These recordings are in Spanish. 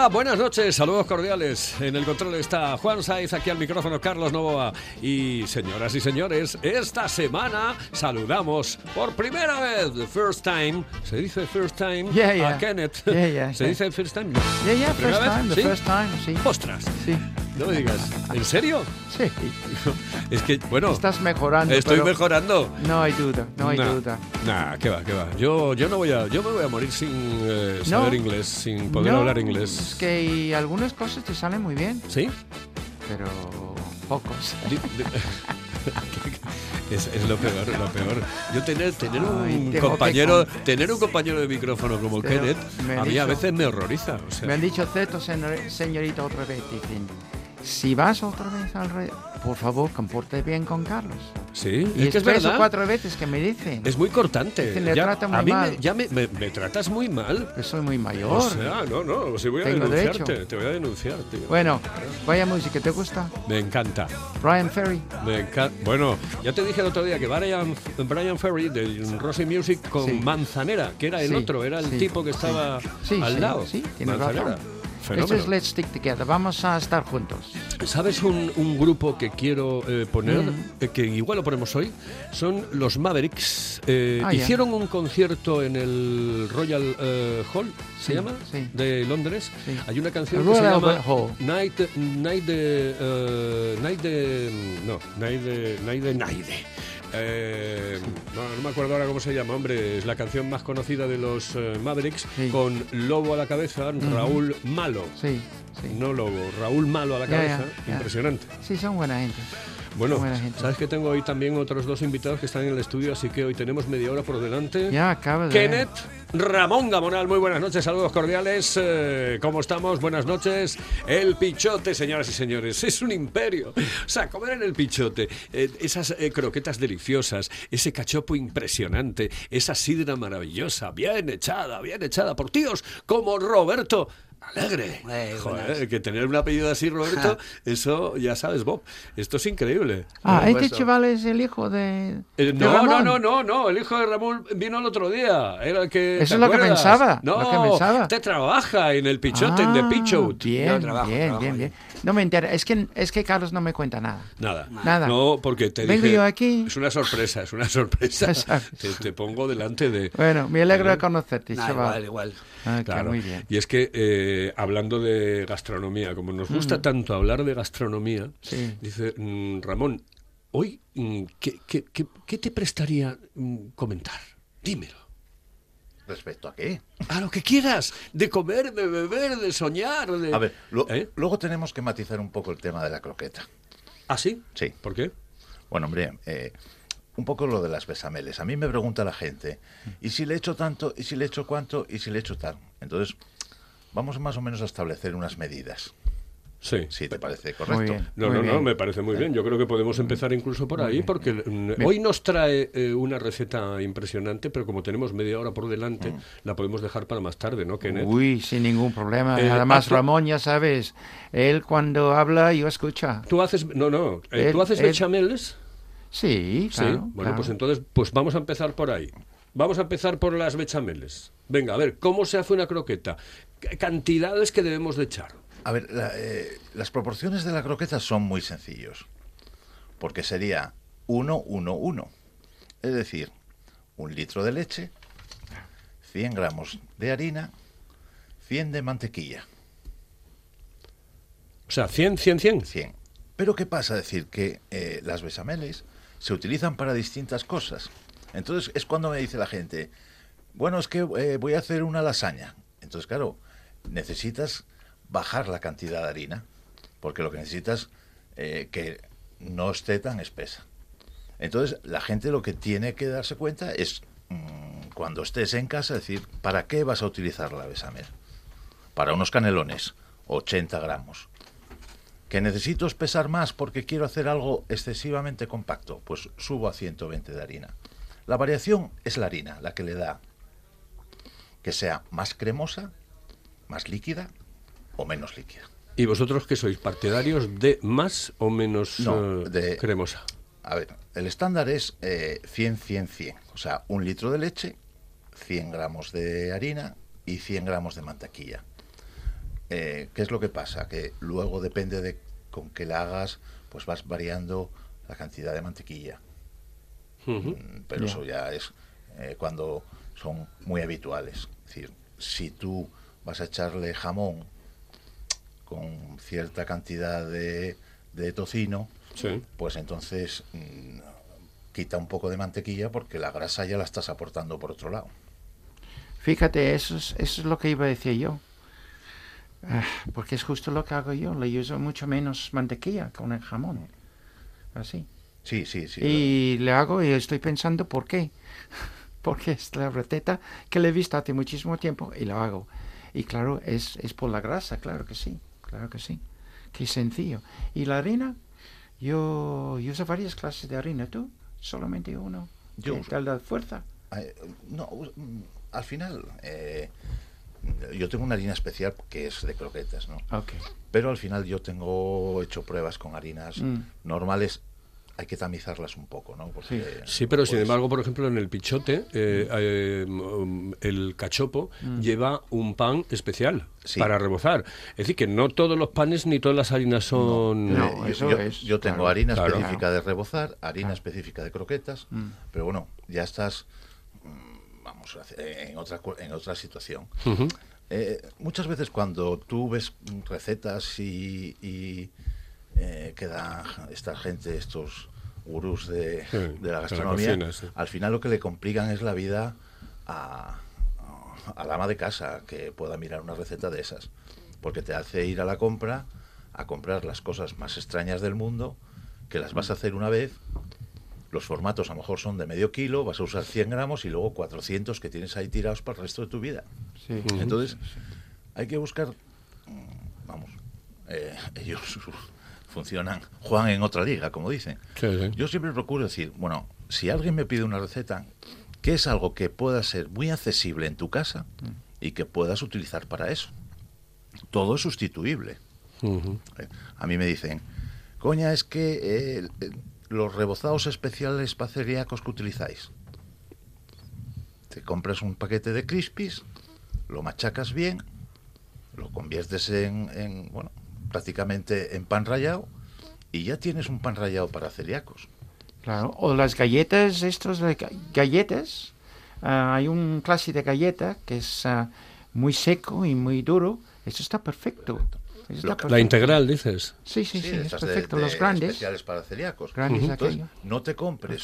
Hola, buenas noches, saludos cordiales. En el control está Juan Saiz, aquí al micrófono Carlos Novoa. Y señoras y señores, esta semana saludamos por primera vez, the first time, ¿se dice first time? Yeah, yeah. A Kenneth. Yeah, ¿Se dice first time? Yeah, yeah, ¿Primera first vez? time, the ¿Sí? first time, sí. Ostras, Sí, no me digas, ¿en serio? sí. Es que, bueno, Estás mejorando. estoy pero mejorando. No hay duda, no hay Nah, duda. Nah, qué va, qué va. Yo, yo no voy a, yo me voy a morir sin eh, No. saber inglés, sin poder No, hablar inglés. Es que algunas cosas te salen muy bien, ¿Sí? pero pocos. Es, es lo peor, lo peor. Yo tener, tener un que compañero, tener un compañero de micrófono como Pero Kenneth, a mí a veces me horroriza. o sea, Me han dicho Zeto, señor- señorita, otra vez. Dicen, si vas otra vez al rey, por favor, comporte bien con Carlos. sí, Y es que es tres o verdad. cuatro veces que me dicen Es muy cortante. Dicen, le Ya- trata muy a mí mal. Me, ya me, me- me tratas muy mal. que soy muy mayor. O sea, no, no, si voy a Tengo denunciarte, derecho. te voy a denunciar, tío. Bueno, vaya música, ¿te gusta? Me encanta. Brian Ferry. Me encanta. Bueno, ya te dije el otro día que Brian, Brian Ferry de Rosy Music con Sí. Manzanera, que era el Sí, otro, era el sí, tipo que estaba al lado. sí, tienes Manzanera. razón. Fenómeno. Esto es Let's Stick Together. Vamos a estar juntos. ¿Sabes un, un grupo que quiero eh, poner, Mm. eh, que igual lo ponemos hoy? Son los Mavericks. Eh, Ah, hicieron un concierto en el Royal eh, Hall, ¿se Sí, llama? sí. De Londres. Sí. Hay una canción El que se Royal llama Hall. Night, Night de... eh, Night de... No, Night de... Night de Naide. Eh, no, no me acuerdo ahora cómo se llama, hombre. Es la canción más conocida de los eh, Mavericks Sí. con Lobo a la cabeza, Raúl Malo. Sí, sí. No Lobo, Raúl Malo a la Ya, cabeza. ya, ya. Impresionante. Sí, son buena gente. Bueno, sabes que tengo hoy también otros dos invitados que están en el estudio, así que hoy tenemos media hora por delante. Ya acaba de. Kenneth Ramón Gamonal, muy buenas noches, saludos cordiales. eh, ¿Cómo estamos? Buenas noches. El Pichote, señoras y señores, es un imperio. O sea, comer en el Pichote, eh, esas eh, croquetas deliciosas, ese cachopo impresionante, esa sidra maravillosa, bien echada, bien echada por tíos como Roberto. Alegre. Eh, Joder, que tener un apellido así, Roberto, eso ya sabes, Bob. Esto es increíble. Ah, este chaval es el hijo de. Eh, no, no, Ramón. no, no, no, el hijo de Ramón vino el otro día. Era el que. Eso ¿te es lo que pensaba, No, lo que pensaba. te trabaja en el Pichote, en The Ah, Pichot. Bien, trabajo, bien, trabajo bien. No me entera. Es que, es que Carlos no me cuenta nada. Nada. Nada. No, porque te Vengo dije. yo aquí. Es una sorpresa, es una sorpresa. Te, te pongo delante de. Bueno, me alegro de conocerte, Nah, chaval. igual, igual. Ah, Claro. muy bien. Y es que eh, hablando de gastronomía, como nos gusta tanto hablar de gastronomía, Sí. dice mm, Ramón, hoy, mm, ¿qué, qué, qué- qué te prestaría mm, comentar? Dímelo. ¿Respecto a qué? A lo que quieras, de comer, de beber, de soñar, de... A ver, lo- ¿Eh? luego tenemos que matizar un poco el tema de la croqueta. ¿Ah, sí? Sí. ¿Por qué? Bueno, hombre, eh, un poco lo de las besameles. A mí me pregunta la gente, ¿y si le echo tanto? ¿Y si le echo cuánto? ¿Y si le echo tal? Entonces, vamos más o menos a establecer unas medidas, Sí. si te parece correcto. Muy bien. No, muy no, no, me parece muy bien. Yo creo que podemos empezar incluso por ahí, porque mm, hoy nos trae eh, una receta impresionante, pero como tenemos media hora por delante, la podemos dejar para más tarde, ¿no, Kenneth? Uy, sin ningún problema. Eh, Además, tú- Ramón, ya sabes, él cuando habla, yo escucha. ¿Tú haces, no, no, eh, Él- ¿tú haces él- bechameles? Sí, Sí. claro. Bueno, claro. pues entonces, pues vamos a empezar por ahí. Vamos a empezar por las bechameles. Venga, a ver, ¿cómo se hace una croqueta? Cantidades que debemos de echar. A ver, la- eh, las proporciones de la croqueta son muy sencillos, porque sería 1, 1, 1. Es decir, un litro de leche, 100 gramos de harina, 100 de mantequilla. O sea, 100, 100, 100. 100. Pero ¿qué pasa? decir que eh, las besameles se utilizan para distintas cosas. Entonces es cuando me dice la gente, bueno, es que eh, voy a hacer una lasaña. Entonces, claro, necesitas bajar la cantidad de harina, porque lo que necesitas eh, que no esté tan espesa. Entonces, la gente lo que tiene que darse cuenta es, mm, cuando estés en casa, decir, ¿para qué vas a utilizar la besamel? Para unos canelones, 80 gramos. ¿Que necesito espesar más porque quiero hacer algo excesivamente compacto? Pues subo a 120 de harina. La variación es la harina, la que le da que sea más cremosa, más líquida o menos líquida. ¿Y vosotros qué sois? ¿Partidarios de más o menos No, eh, de- cremosa? A ver, el estándar es eh, 100, 100, 100. O sea, un litro de leche, 100 gramos de harina y 100 gramos de mantequilla. Eh, ¿Qué es lo que pasa? Que luego depende de con qué la hagas, pues vas variando la cantidad de mantequilla. Mm, Pero Ya. eso ya es eh, cuando son muy habituales. Es decir, si tú vas a echarle jamón con cierta cantidad de, de tocino, Sí. pues entonces mm, quita un poco de mantequilla porque la grasa ya la estás aportando por otro lado. Fíjate, eso es, eso es lo que iba a decir yo. Ah, porque es justo lo que hago yo. Le uso mucho menos mantequilla con el jamón. Así. Sí, sí, sí. y le hago y estoy pensando por qué. Porque es la receta que le he visto hace muchísimo tiempo y lo hago. Y claro, es, es por la grasa, claro que sí. Claro que sí. Qué sencillo. ¿Y la harina? Yo, yo uso varias clases de harina. ¿Tú? Solamente uno. Yo ¿Qué uso- tal la fuerza? Eh, no, mm, al final, eh, yo tengo una harina especial que es de croquetas, ¿no? Pero al final yo tengo hecho pruebas con harinas Mm. normales. Hay que tamizarlas un poco, ¿no? Porque, Sí, pero sin embargo, por ejemplo, en el pichote, eh, eh, mm, el cachopo lleva un pan especial Sí. para rebozar. Es decir, que no todos los panes ni todas las harinas son... No, eh, yo- eso yo, es, yo tengo claro. harina Claro. específica de rebozar, harina Claro. específica de croquetas, Mm. pero bueno, ya estás, mm, vamos, en otra, en otra situación. Eh, muchas veces cuando tú ves mm, recetas y, y, eh, que da esta gente, estos gurús de, Sí, de de la la gastronomía, cocina, sí. al final lo que le complican es la vida a, al ama de casa que pueda mirar una receta de esas, porque te hace ir a la compra a comprar las cosas más extrañas del mundo, que las vas a hacer una vez, los formatos a lo mejor son de medio kilo, vas a usar 100 gramos y luego 400 que tienes ahí tirados para el resto de tu vida. Sí. Entonces, hay que buscar, mm, vamos, eh, ellos funcionan, juegan en otra liga, como dicen. Sí, sí. Yo siempre procuro decir, bueno, si alguien me pide una receta, que es algo que pueda ser muy accesible en tu casa y que puedas utilizar para eso. Todo es sustituible. Eh, A mí me dicen, coña, es que eh, eh, los rebozados especiales para celíacos que utilizáis. Te compras un paquete de crispies, lo machacas bien, lo conviertes en, en, bueno, prácticamente en pan rallado y ya tienes un pan rallado para celíacos. Claro, o las galletas, estos de ga- galletas. ah, hay un clase de galleta que es ah, muy seco y muy duro. Eso está perfecto. Eso está Lo- perfecto. La integral, dices. Sí, sí, sí, es estas de- perfecto. de Los grandes, especiales para celíacos. grandes Entonces, no te compres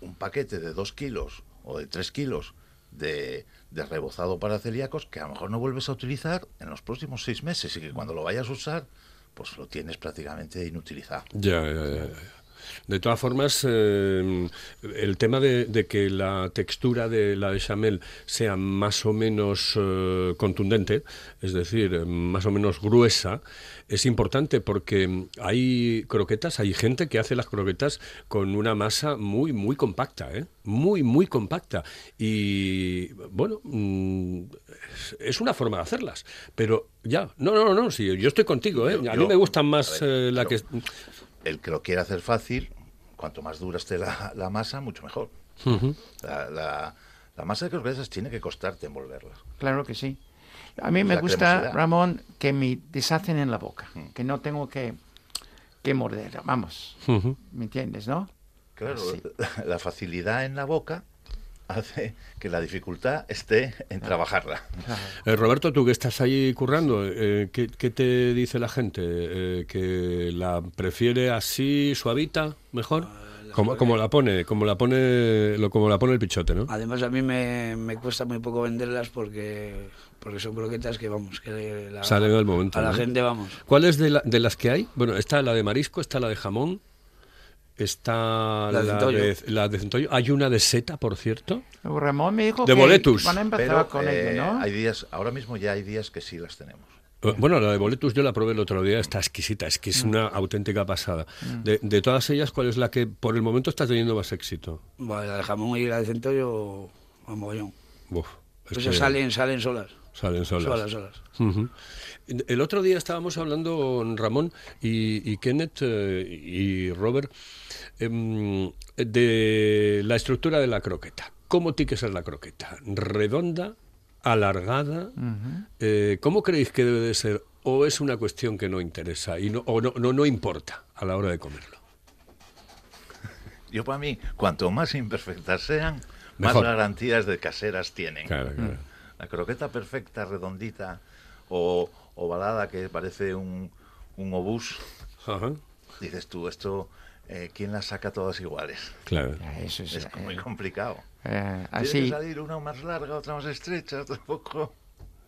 un paquete de 2 kilos o de 3 kilos de, de rebozado para celíacos que a lo mejor no vuelves a utilizar en los próximos seis meses y que cuando lo vayas a usar, pues lo tienes prácticamente inutilizado. Ya, ya, ya, ya. De todas formas, eh, el tema de, de que la textura de la bechamel sea más o menos eh, contundente, es decir, más o menos gruesa, es importante porque hay croquetas, hay gente que hace las croquetas con una masa muy, muy compacta, ¿eh? Muy, muy compacta. Y, bueno, mm, es- una forma de hacerlas. Pero ya, no, no, no, sí, yo estoy contigo, ¿eh? A mí me gustan más eh, la que... El que lo quiera hacer fácil, cuanto más dura esté la, la masa, mucho mejor. La, la- la masa de croquetas tiene que costarte envolverlas. Claro que sí. A mí me La gusta, cremosidad. Ramón, que me deshacen en la boca, que no tengo que, que morder. Vamos. ¿me entiendes, no? Claro, Sí. la facilidad en la boca hace que la dificultad esté en trabajarla. Eh, Roberto, tú que estás ahí currando, eh, ¿qué, qué te dice la gente? Eh, ¿Que la prefiere así, suavita, mejor? Como, como la pone, como la pone, lo, como la pone el pichote, ¿no? Además a mí me, me cuesta muy poco venderlas porque porque son croquetas que vamos que la, Salen al momento, a la ¿no? gente vamos ¿Cuáles de, la- de las que hay? Bueno, está la de marisco, está la de jamón, está La la, de centollo. de, la de centollo. Hay una de seta, por cierto. Ramón me dijo De que boletus. van a empezar Pero con eh, ello, ¿no? hay días, ahora mismo ya hay días que sí las tenemos. Eh, Bueno, la de boletus yo la probé el otro día, está exquisita, es que Mm. es una auténtica pasada. De, de todas ellas, ¿cuál es la que por el momento está teniendo más éxito? Bueno, la de jamón y la de centollo, a mogollón. Uf, es Pues que salen, salen solas. Salen solas. Solas. El otro día estábamos hablando, Ramón y, y Kenneth eh, y Robert, em, de la estructura de la croqueta. ¿Cómo tiene que ser la croqueta? ¿Redonda? ¿Alargada? Eh, ¿Cómo creéis que debe de ser? ¿O es una cuestión que no interesa y no, o no, no, no importa a la hora de comerlo? Yo para mí, cuanto más imperfectas sean, Mejor. más garantías de caseras tienen. Claro, claro. La croqueta perfecta, redondita o ovalada que parece un, un obús, Ajá, dices tú, esto, eh, ¿quién las saca todas iguales? claro. Eso es, Es eh, muy complicado. eh, Tiene que así, salir una más larga, otra más estrecha, otra poco.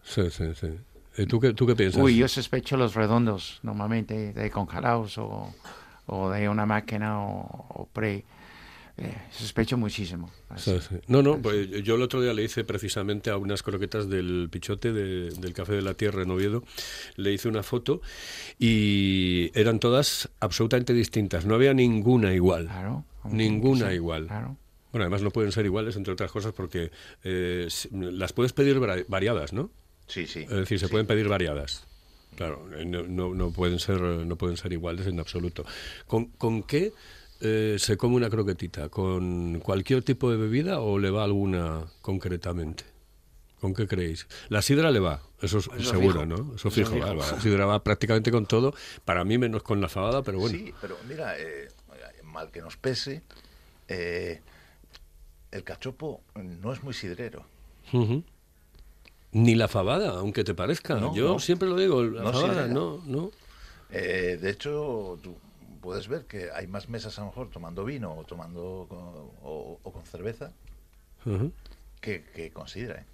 Sí, sí, sí. ¿Y tú qué, tú qué piensas? uy, yo sospecho los redondos, normalmente de congelados o, o de una máquina o, o pre. Eh, sospecho muchísimo. así. No, no, pues yo el otro día le hice precisamente a unas croquetas del Pichote, de- del Café de la Tierra en Oviedo, le hice una foto y eran todas absolutamente distintas, no había ninguna igual. Claro. Ninguna igual. Claro. Bueno, además no pueden ser iguales, entre otras cosas, porque eh, las puedes pedir vari- variadas, ¿no? Sí, sí. Es decir, se sí. pueden pedir variadas. Claro, eh, no, no, no pueden ser no pueden ser iguales en absoluto. ¿Con, con qué eh, se come una croquetita? ¿Con cualquier tipo de bebida o le va alguna concretamente? ¿Con qué creéis? La sidra le va, eso es Eso seguro, fijo. ¿no? Eso Eso fijo, fijo. va, va. La sidra va prácticamente con todo, para mí menos con la fabada, pero bueno. Sí, pero mira, eh, mal que nos pese, eh, el cachopo no es muy sidrero. Ni la fabada, aunque te parezca. No, Yo no. siempre lo digo, la No fabada, no, no. Eh, de hecho, tú puedes ver que hay más mesas a lo mejor tomando vino o tomando con- o, o con cerveza Ujú. que, que con sidra. ¿eh?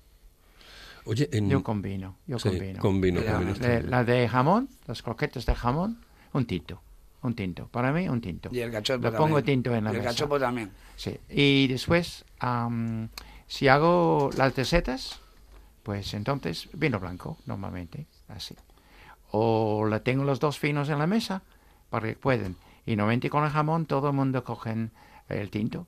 Oye, en... Yo combino, yo Sí, combino. con vino, La, con vino está de, bien. la de jamón, las croquetas de jamón, un tinto. Un tinto. Para mí, un tinto. Y el cachopo Le pongo tinto en la Y el mesa. cachopo también. Sí. Y después, am, si hago las recetas, pues entonces vino blanco, normalmente, así. O la tengo los dos finos en la mesa, para que pueden. Y normalmente con el jamón todo el mundo cogen el tinto.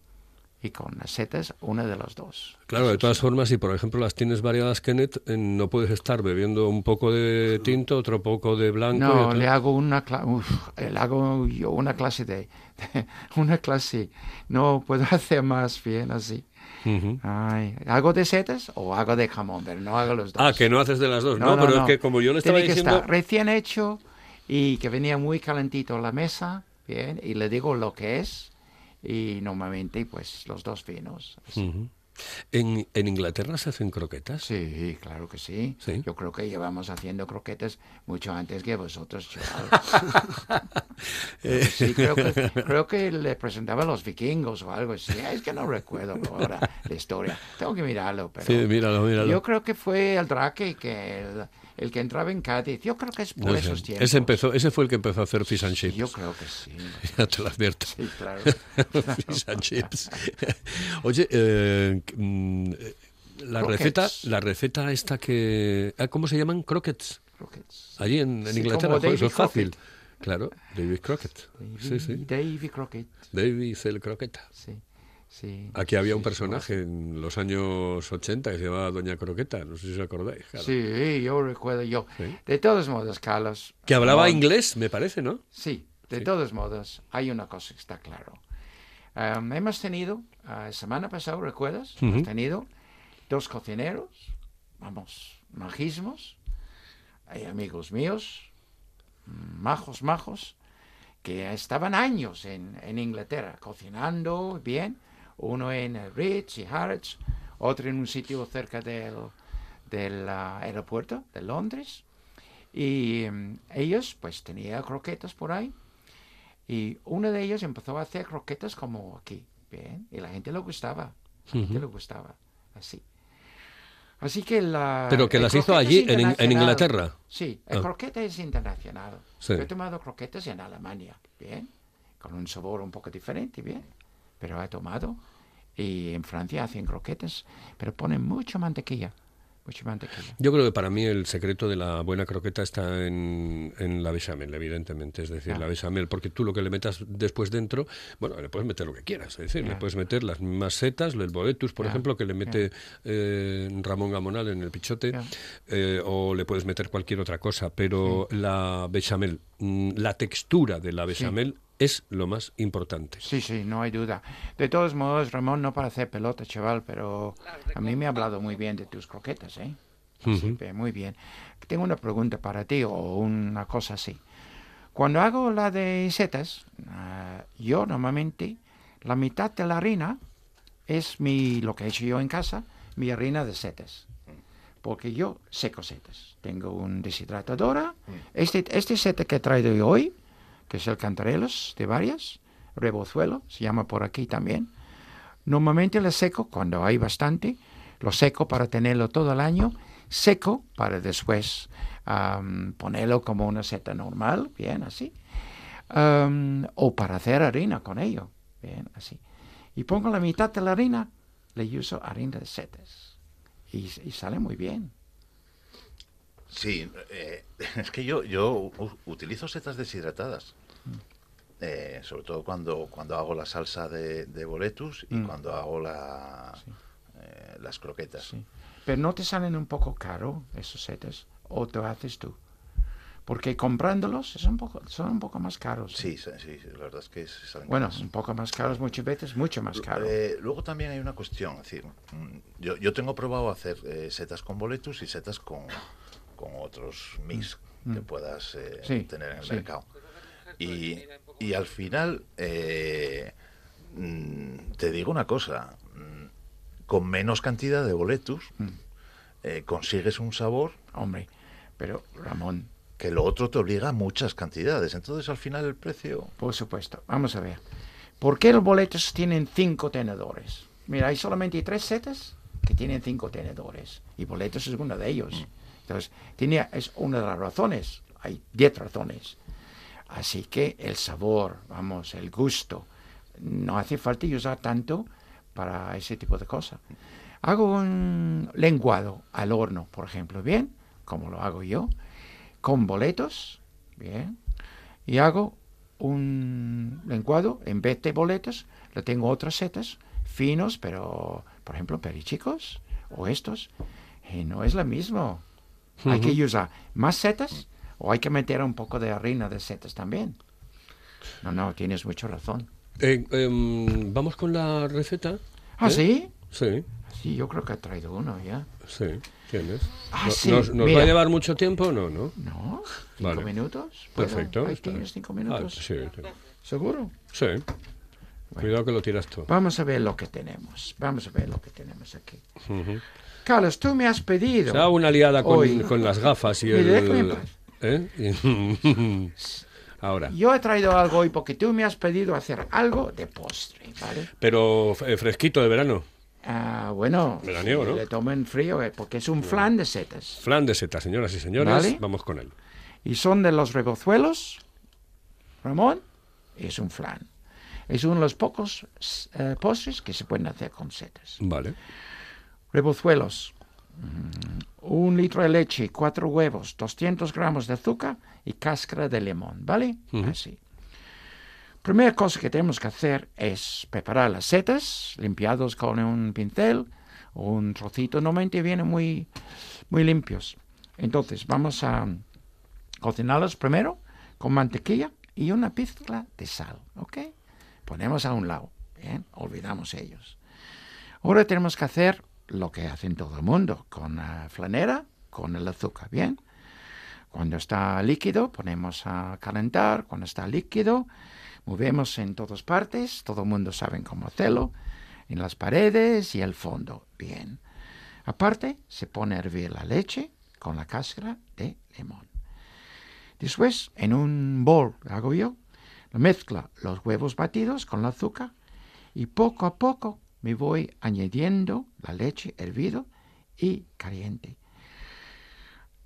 Y con las setas, una de los dos. Claro, de todas formas, si por ejemplo las tienes variadas, Kenneth, eh, no puedes estar bebiendo un poco de tinto, otro poco de blanco. y No, otro- le hago una uf, le hago yo una clase de, una clase. No puedo hacer más bien así. Ujú. Ay, ¿Hago de setas o hago de jamón? Pero no hago los dos. Ah, que no haces de las dos. No, pero es que como yo le estaba Tiene que diciendo... estar recién hecho y que venía muy calentito a la mesa, bien, y le digo lo que es. Y normalmente, pues, los dos. Ujú. ¿En, ¿En Inglaterra se hacen croquetas? Sí, claro que sí. Sí. Yo creo que llevamos haciendo croquetas mucho antes que vosotros. Eh, Sí, creo que, creo que le presentaba a los vikingos o algo así. Es que no recuerdo ahora la historia. Tengo que mirarlo, pero Sí, míralo, míralo. yo creo que fue el Drake que el, el que entraba en Cádiz. Yo creo que es por No sé. esos tiempos. Ese, empezó, ese fue el que empezó a hacer fish and chips. Yo creo que sí. Ya te lo advierto. Sí, claro. fish and chips. Oye, eh, mm, eh, la Croquettes. receta, la receta esta que... ah, ¿Cómo se llaman? Croquets. Croquettes. Allí en, en Sí, Inglaterra, eso Davy es fácil. Crockett. Claro, David Crockett. Sí, sí. Davy Crockett. David el Croqueta. Sí, sí. Aquí había Sí, un sí, personaje en los años 80 que se llamaba Doña Croqueta, no sé si os acordáis. claro. Sí, yo recuerdo yo. Sí. De todos modos, Carlos. Que hablaba inglés, me parece, ¿no? Sí, de Sí. todos modos, hay una cosa que está claro. Em, hemos tenido, ah, semana pasada, ¿recuerdas? Ujú. Hemos tenido dos cocineros, vamos, majismos, hay amigos míos, majos, majos, que estaban años en, en Inglaterra cocinando bien, uno en Ritz y Harrods, otro en un sitio cerca del, del ah, aeropuerto de Londres. Y em, ellos, pues, tenían croquetas por ahí. Y uno de ellos empezó a hacer croquetas como aquí, bien. Y la gente le gustaba. La gente le gustaba, así. Así que la... Pero que las hizo allí, en, en. Inglaterra. Sí, el Ah. croqueta es internacional. Sí. Yo he tomado croquetas en Alemania, bien. Con un sabor un poco diferente, bien. Pero he tomado. Y en Francia hacen croquetas, pero ponen mucha mantequilla. mucha mantequilla. Yo creo que para mí el secreto de la buena croqueta está en, en la bechamel, evidentemente. Es decir, Ah. la bechamel, porque tú lo que le metas después dentro, bueno, le puedes meter lo que quieras. Es decir, le puedes meter las mismas setas, el boletus, por ejemplo, que le mete eh, Ramón Gamonal en el pichote, eh, o le puedes meter cualquier otra cosa. Pero la bechamel, mm, la textura de la bechamel es lo más importante. Sí, sí, no hay duda. De todos modos, Ramón, no para hacer pelota, chaval, pero a mí me ha hablado muy bien de tus croquetas, ¿eh? Sí, pe- muy bien. Tengo una pregunta para ti o una cosa así. Cuando hago la de setas, ah, yo normalmente la mitad de la harina es mi lo que he hecho yo en casa, mi harina de setas. Porque yo seco setas. Tengo un deshidratadora. Este, este seta que he traído hoy, que es el cantarelos de varias, rebozuelo, se llama por aquí también. Normalmente lo seco cuando hay bastante, lo seco para tenerlo todo el año, seco para después am, ponerlo como una seta normal, bien así, o para hacer harina con ello, bien así. Y pongo la mitad de la harina, le uso harina de setas y sale muy bien. Sí, eh, es que yo, yo utilizo setas deshidratadas. Mm. Eh, sobre todo cuando, cuando hago la salsa de, de boletus y Mm. cuando hago la, eh, las croquetas. Sí. Pero no te salen un poco caro esos setas, o te haces tú. Porque comprándolos es un poco, son un poco más caros. Sí, sí, sí, la verdad es que salen Bueno, caras. un poco más caros muchas veces, mucho más caro. Eh, luego también hay una cuestión, es decir, mm, yo, yo tengo probado hacer eh, setas con boletus y setas con, con otros mix que puedas eh, Mm. Sí, tener en el sí. mercado. Y, y al final, eh, mm, te digo una cosa, mm, con menos cantidad de boletus Mm. eh, consigues un sabor Hombre, pero Ramón, que lo otro te obliga a muchas cantidades. Entonces al final el precio... por supuesto, vamos a ver. ¿Por qué los boletos tienen cinco tenedores? Mira, hay solamente tres setas que tienen cinco tenedores. Y boletos es uno de ellos. Entonces, tiene, es una de las razones. Hay diez razones. Así que el sabor, vamos, el gusto, no hace falta usar tanto para ese tipo de cosas. Hago un lenguado al horno, por ejemplo, bien, como lo hago yo, con boletos, bien, y hago un lenguado, en vez de boletos, le tengo otras setas, finos, pero, por ejemplo, perichicos, o estos, y no es lo mismo. Hay que usar más setas o hay que meter un poco de harina de setas también. No, no, tienes mucha razón. Eh, em, Vamos con la receta. ¿Ah, ¿Eh? sí? Sí, Sí, yo creo que he traído uno ya. sí, tienes. Ah, No- sí, ¿Nos, nos va a llevar mucho tiempo? No, no. ¿No? ¿Cinco Vale. minutos? Perfecto. Ahí tienes cinco Ah, minutos. sí, sí. ¿Seguro? Sí. Cuidado que lo tiras tú. Vamos a ver lo que tenemos. Vamos a ver lo que tenemos aquí. Ujú. Carlos, tú me has pedido. Se da una liada con, Hoy. con las gafas y el... paz. ¿Eh? Ahora. Yo he traído algo hoy porque tú me has pedido hacer algo de postre, ¿vale? Pero eh, fresquito de verano. Ah, bueno, Veraniego, ¿no? le tomen frío eh, porque es un flan de setas. Flan de seta, señoras y señores. Vale. Vamos con él. Y son de los rebozuelos, Ramón, es un flan. Es uno de los pocos eh, postres que se pueden hacer con setas. Vale. Rebozuelos, mm, un litro de leche, cuatro huevos, 200 gramos de azúcar y cáscara de limón, ¿vale? Así. Primera cosa que tenemos que hacer es preparar las setas, limpiados con un pincel o un trocito. Normalmente vienen muy, muy limpios. Entonces vamos a cocinarlos primero con mantequilla y una pizca de sal, ¿ok? Ponemos a un lado, bien, olvidamos ellos. Ahora tenemos que hacer lo que hacen todo el mundo, con la flanera, con el azúcar, ¿bien? Cuando está líquido, ponemos a calentar. Cuando está líquido, movemos en todas partes. Todo el mundo sabe cómo hacerlo. En las paredes y el fondo. Bien. Aparte, se pone a hervir la leche con la cáscara de limón. Después, en un bol, hago yo, mezcla los huevos batidos con el azúcar y poco a poco me voy añadiendo la leche hervido y caliente.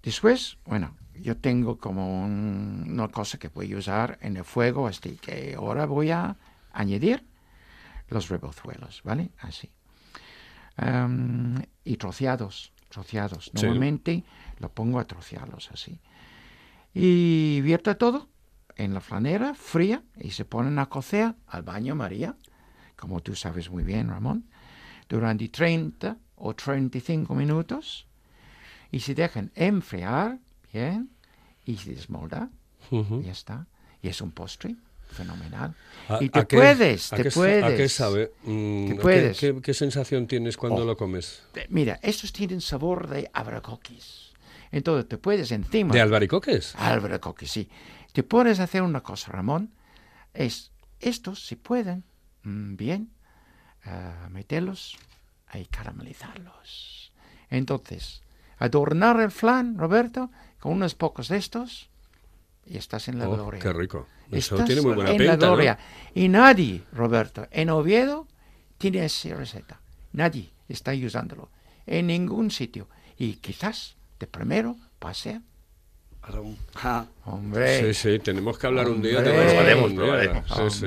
Después, bueno, yo tengo como un- una cosa que voy a usar en el fuego, así que ahora voy a añadir los rebozuelos, ¿vale? Así. Am, y troceados, troceados. Sí. Normalmente lo pongo a trocearlos así. Y vierte todo en la flanera fría y se ponen a cocer al baño María, como tú sabes muy bien, Ramón, durante 30 o 35 minutos y se dejan enfriar bien y se desmolda. Ujú. Ya está. Y es un postre fenomenal. ¿A- y te a qué- puedes, a te qué sa- puedes. ¿A qué sabe? Mm, Te ¿qué- puedes. ¿Qué, qué sensación tienes cuando Oh. lo comes? Te- Mira, estos tienen sabor de albaricoques. Entonces te puedes encima. ¿De albaricoques? albaricoques, sí. Te puedes hacer una cosa, Ramón. Es estos, si pueden, mm, bien, ah, meterlos y caramelizarlos. Entonces, adornar el flan, Roberto, con unos pocos de estos y estás en la Oh, gloria. qué rico. Eso Estás tiene muy buena en pinta, la ¿no? gloria. Y nadie, Roberto, en Oviedo tiene esa receta. Nadie está usándolo. En ningún sitio. Y quizás de primero pase. Ramón. Ja. Hombre. Sí, sí, tenemos que hablar un día de día. probaremos. Sí, sí,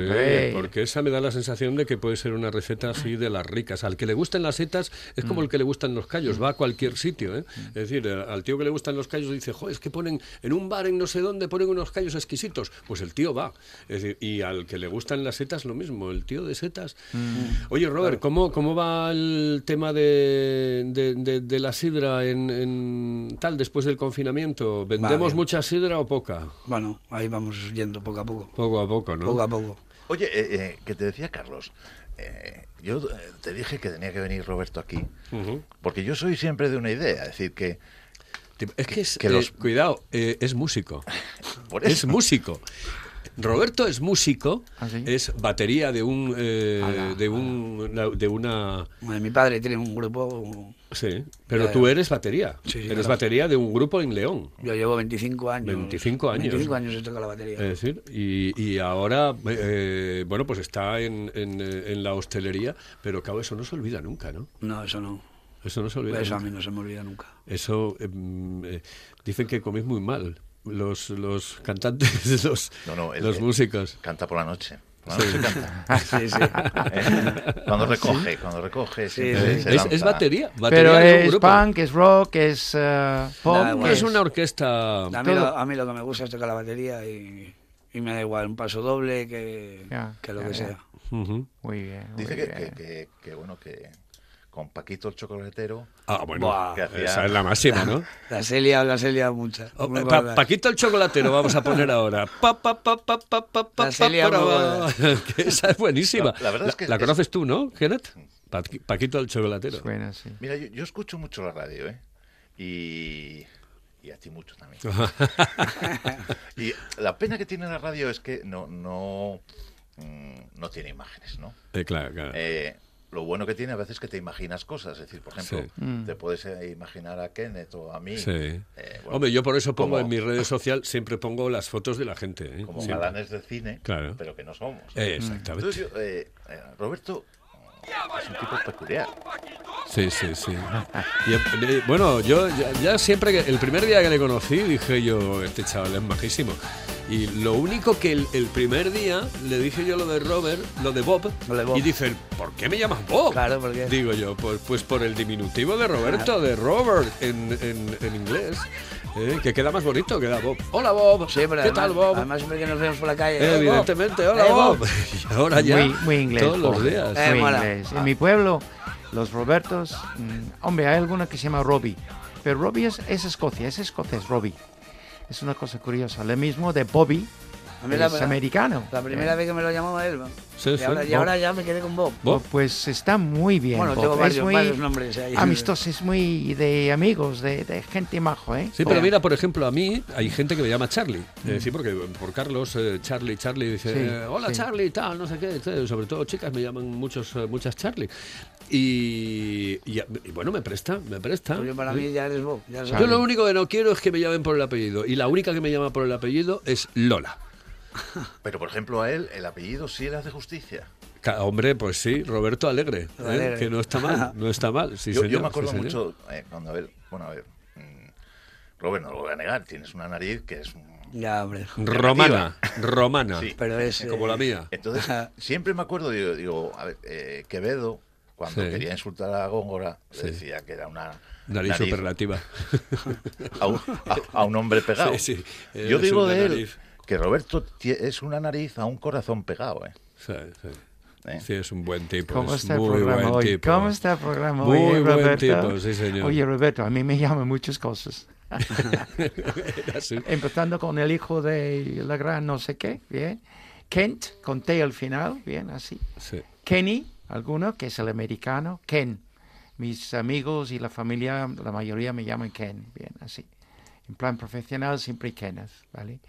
porque esa me da la sensación de que puede ser una receta así de las ricas. Al que le gusten las setas es Mm. como el que le gustan los callos, va a cualquier sitio. ¿eh? Es decir, eh, al tío que le gustan los callos dice, jo, es que ponen en un bar en no sé dónde ponen unos callos exquisitos. Pues el tío va. Es decir, y al que le gustan las setas lo mismo, el tío de setas. Mm. Oye, Robert, ¿cómo, ¿cómo va el tema de, de- de- de la sidra en, en tal después del confinamiento? ¿Vendemos mucha sidra o poca? Bueno, ahí vamos yendo poco a poco. Poco a poco, ¿no? Poco a poco. Oye, eh, eh, que te decía Carlos, eh, yo eh, te dije que tenía que venir Roberto aquí, porque yo soy siempre de una idea, es decir, que Es que es, que eh, los- cuidado, eh, es músico. por Es músico. Roberto es músico, ¿Ah, sí? es batería de un eh, Ala, de un de una Bueno, mi padre tiene un grupo, sí, pero Ya, tú eres batería. Sí, sí, eres claro. batería de un grupo en León. yo llevo 25 años. 25 años. 25 años he tocado la batería. Es decir, y, y ahora, eh, bueno, pues está en, en, eh, en la hostelería, pero claro, eso no se olvida nunca, ¿no? No, eso no. Eso no se olvida Eso a mí no se me olvida nunca. Eso em, eh, dicen que coméis muy mal los, los cantantes, los, No, no, el- los músicos. canta por la noche. Por la noche canta. Sí, sí. Cuando recoge, cuando recoge, sí. se Es, es batería, batería Pero es grupo. punk, es rock, es eh, pop. Es una orquesta. A mí, lo, a mí lo que me gusta es tocar la batería y, y me da igual un paso doble que, que lo que sea. Muy bien. muy Dice que, bien. que, que- que, bueno, que con Paquito el chocolatero, Ah, bueno, Buah. que hacía- esa es la máxima, ¿no? La Celia, la Celia, muchas. Oh, pa- gordas. Paquito el chocolatero vamos a poner ahora. Pa, pa, pa, pa, pa, pa, pa, La Celia esa es buenísima. La- la verdad es que la es- conoces tú, ¿no, Kenneth? Pa- Paquito el chocolatero. Suena así. Mira, yo, yo escucho mucho la radio, ¿eh? Y, y a ti mucho también. y la pena que tiene la radio es que no, no, mm, no tiene imágenes, ¿no? Eh, claro, claro. Eh, lo bueno que tiene a veces es que te imaginas cosas. Es decir, por ejemplo, Sí. Mm. te puedes eh, imaginar a Kenneth o a mí. Sí. eh, bueno, Hombre, yo por eso pongo como- en mis redes sociales, siempre pongo las fotos de la gente. ¿eh? Como Siempre. galanes de cine, Claro. pero que no somos. Eh, exactamente. Entonces, yo, Roberto es un tipo peculiar. Sí, sí, sí. Y, bueno, yo ya, ya siempre, que el primer día que le conocí, dije yo, este chaval es majísimo. Y lo único que el, el primer día le dije yo lo de Robert, lo de Bob, Lo de Bob. y dicen, ¿por qué me llamas Bob? Claro, porque Digo yo, pues, pues por el diminutivo de Roberto, de Robert en, en- en inglés, eh, que queda más bonito, queda Bob. Hola Bob, Sí, pero ¿qué además, tal Bob? además siempre que nos vemos por la calle. Eh, "Eh, Bob". evidentemente, hola Eh, Bob. Y ahora ya, muy, muy inglés. todos los pobre, días. Eh, muy mola. inglés. En mi pueblo, los Robertos, mm, hombre, hay alguno que se llama Robbie, pero Robbie es, es Escocia, es escocés, Robbie. Es una cosa curiosa. Lo mismo de Bobby, es la- americano. La primera Eh, vez que me lo llamó él. ¿no? Sí, y, sí, ahora, y ya me quedé con Bob. Bob. Pues está muy bien. Bueno, Bob. tengo es varios, muy varios nombres ahí. amistoso, es muy de amigos, de, de gente majo, ¿eh? Sí, pero mira, por ejemplo, a mí hay gente que me llama Charlie. Es decir, porque por Carlos, eh, Charlie, Charlie dice, Sí, eh, hola sí. Charlie, tal, no sé qué. tal. Sobre todo chicas me llaman muchos, eh, muchas Charlie. Y, y- y bueno, me presta, me presta. Pues yo para Sí. mí ya eres Bob. ya Yo sabes. lo único que no quiero es que me llamen por el apellido. Y la única que me llama por el apellido es Lola. Pero, por ejemplo, a él el apellido sí le hace justicia. Hombre, pues sí, Roberto Alegre, ¿eh? Alegre. que no está mal, no está mal. Sí, yo, me acuerdo sí, señor. mucho eh, cuando, a ver, bueno, a ver, mm, Robert, no lo voy a negar, tienes una nariz que es... Ya, hombre. Romana, romana, Sí. Pero es. como eh, la mía. Entonces, siempre me acuerdo, digo, digo a ver, eh, Quevedo, cuando Sí. quería insultar a Góngora, Sí. le decía que era una Nariz, nariz superlativa. a, un, a- a un hombre pegado. Sí, sí, Yo digo de él nariz. Que Roberto es una nariz a un corazón pegado. ¿eh? Sí, sí. ¿Eh? Sí, es un buen tipo. ¿Cómo es está el muy programa buen hoy? tipo. ¿Cómo está el programa Muy hoy, eh, buen Roberto? tipo, sí, señor. Oye, Roberto, a mí me llaman muchas cosas. Empezando con el hijo de la gran no sé qué, bien. Kent, con T al final, bien, así. Sí. Kenny, alguno, que es el americano. Ken. Mis amigos y la familia, la mayoría me llaman Ken, bien, así. En plan profesional, siempre Kenneth, ¿vale?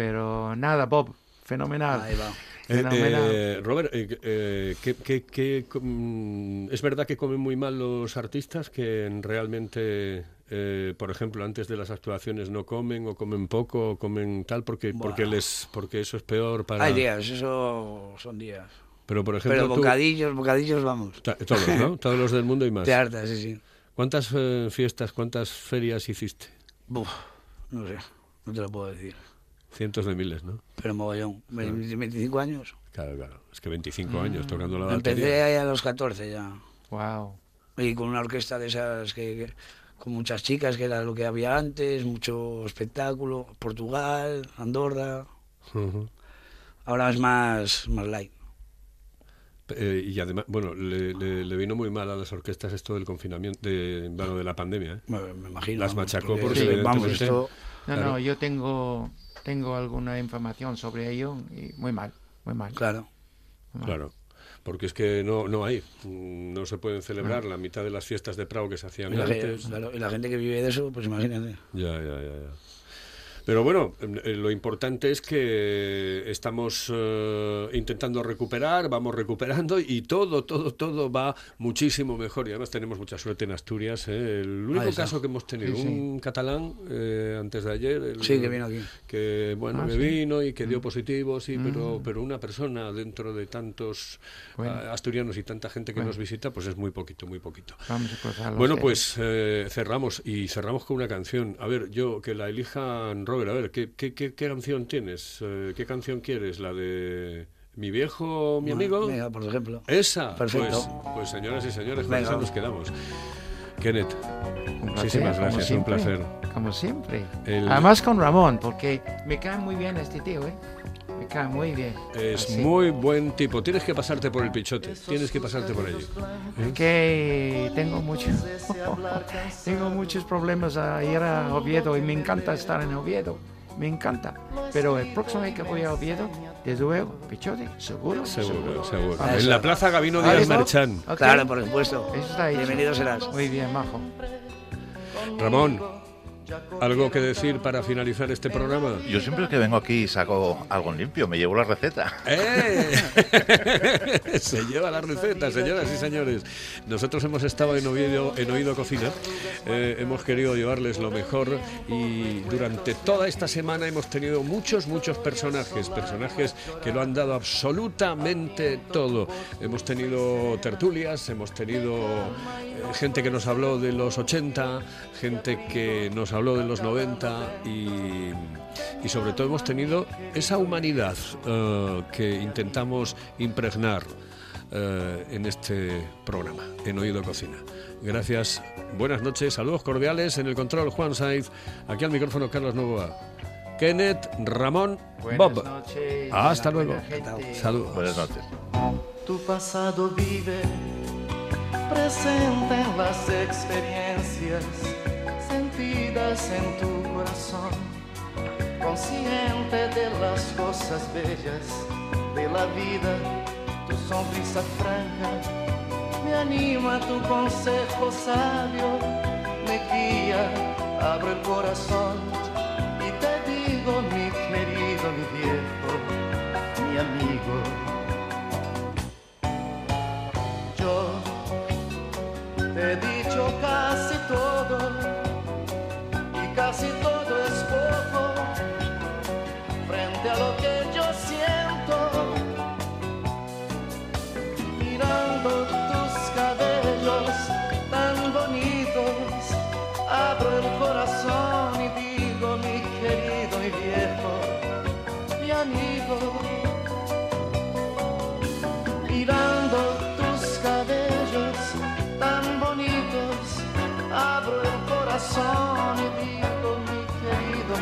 Pero nada, Bob, fenomenal. Ahí va. Eh, eh, Robert, eh, eh, ¿qué- qué- qué, mm, ¿es verdad que comen muy mal los artistas? ¿Que realmente, eh, por ejemplo, antes de las actuaciones no comen o comen poco o comen tal? Porque, porque, les, porque eso es peor para... Hay días, eso son días. Pero, por ejemplo, Pero tú- bocadillos, bocadillos, vamos. Todos, ¿no? Todos los del mundo y más. Te hartas, sí, sí. ¿Cuántas eh, fiestas, cuántas ferias hiciste? Buf, no sé, no te lo puedo decir. Cientos de miles, ¿no? Pero mogollón. Ve- 25 años. Claro, claro. Es que 25 años tocando la batería. Empecé ahí a los 14 ya. Wow. Y con una orquesta de esas que, que- con muchas chicas, que era lo que había antes, mucho espectáculo. Portugal, Andorra. Ahora es más, más light. Eh, y además, bueno, le, le- le vino muy mal a las orquestas esto del confinamiento, de, bueno, de la pandemia. ¿eh? Me, me imagino. Las machacó Porque, porque Sí, vamos, esto... No, Claro. no, yo tengo, tengo alguna información sobre ello y muy mal, muy mal. Claro. muy mal. Claro. Porque es que no, no hay, mm, no se pueden celebrar la mitad de las fiestas de Prado que se hacían Y la, antes. claro, y la gente que vive de eso, pues imagínate. Ya, ya, ya, ya. Pero bueno, eh, lo importante es que estamos eh, intentando recuperar, vamos recuperando y todo, todo, todo va muchísimo mejor. Y además tenemos mucha suerte en Asturias. ¿eh? El único está. caso que hemos tenido, Sí, sí. un catalán eh, antes de ayer. el- Sí, que vino aquí. Que bueno, Ah, me sí. vino y que dio positivo, sí, pero, pero una persona dentro de tantos Bueno. ah, asturianos y tanta gente que Bueno. nos visita, pues es muy poquito, muy poquito. Vamos a Bueno, pues eh, cerramos y cerramos con una canción. A ver, yo que la elijan Robert, a ver, ¿qué, qué, qué, qué canción tienes? Eh, ¿Qué canción quieres? ¿La de mi viejo, mi amigo? Venga, por ejemplo. Esa. Perfecto. Pues, pues, señoras y señores, con esa nos quedamos. Kenneth, Un muchísimas gracias, un siempre, placer. Como siempre. El- Además con Ramón, porque me cae muy bien este tío, ¿eh? Muy bien. Es Así. muy buen tipo. Tienes que pasarte por el pichote. Tienes que pasarte por allí. ¿eh? que tengo muchos tengo muchos problemas a ir a Oviedo y me encanta estar en Oviedo me encanta pero el próximo vez que voy a Oviedo desde luego Pichote seguro Seguro, seguro. Ah, En la Plaza Gabino ¿Vale, Díaz Bob? Merchán. Ok. Claro, por supuesto. Eso está hecho. Bienvenido serás. muy bien majo Ramón, ¿algo que decir para finalizar este programa? Yo siempre que vengo aquí saco algo limpio, me llevo la receta. ¡Eh! Se lleva la receta, señoras y señores. Nosotros hemos estado en Oído, en Oído Cocina. Eh, hemos querido llevarles lo mejor y durante toda esta semana hemos tenido muchos, muchos personajes. Personajes que lo han dado absolutamente todo. Hemos tenido tertulias, hemos tenido eh, gente que nos habló de los 80, gente que nos habló de los 90 y, y sobre todo hemos tenido esa humanidad eh, que intentamos impregnar eh, en este programa, en Oído Cocina. Gracias, buenas noches, saludos cordiales en el control Juan Saiz, aquí al micrófono Carlos Novoa. Kenneth, Ramón, Buenas Bob. noches, Hasta buena luego. gente. Saludos. Buenas noches. Tu pasado vive presente en las experiencias sentidas en tu corazón, consciente de las cosas bellas de la vida, tu sonrisa franca me anima tu consejo sabio, me guía, abro el corazón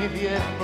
corazón